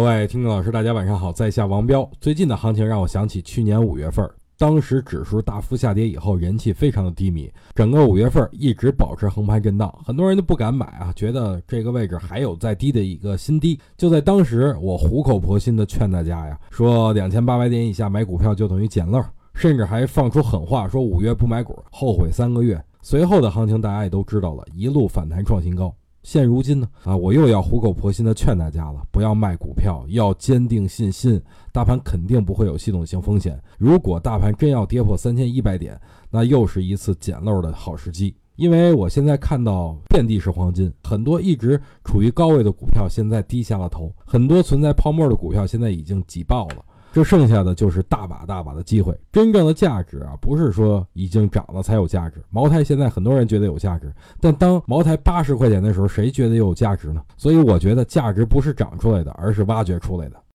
各位听众老师，大家晚上好，在下王彪。最近的行情让我想起去年五月份，当时指数大幅下跌以后，人气非常的低迷，整个五月份一直保持横盘震荡，很多人都不敢买啊，觉得这个位置还有再低的一个新低。就在当时，我苦口婆心的劝大家呀，说两千八百点以下买股票就等于捡漏，甚至还放出狠话，说五月不买股后悔三个月。随后的行情大家也都知道了，一路反弹创新高。现如今呢，啊，我又要苦口婆心的劝大家了，不要卖股票，要坚定信心，大盘肯定不会有系统性风险。如果大盘真要跌破三千一百点，那又是一次捡漏的好时机。因为我现在看到遍地是黄金，很多一直处于高位的股票现在低下了头，很多存在泡沫的股票现在已经挤爆了。这剩下的就是大把大把的机会，真正的价值啊，不是说已经涨了才有价值。茅台现在很多人觉得有价值，但当茅台八十块钱的时候，谁觉得有价值呢？所以我觉得价值不是涨出来的，而是挖掘出来的。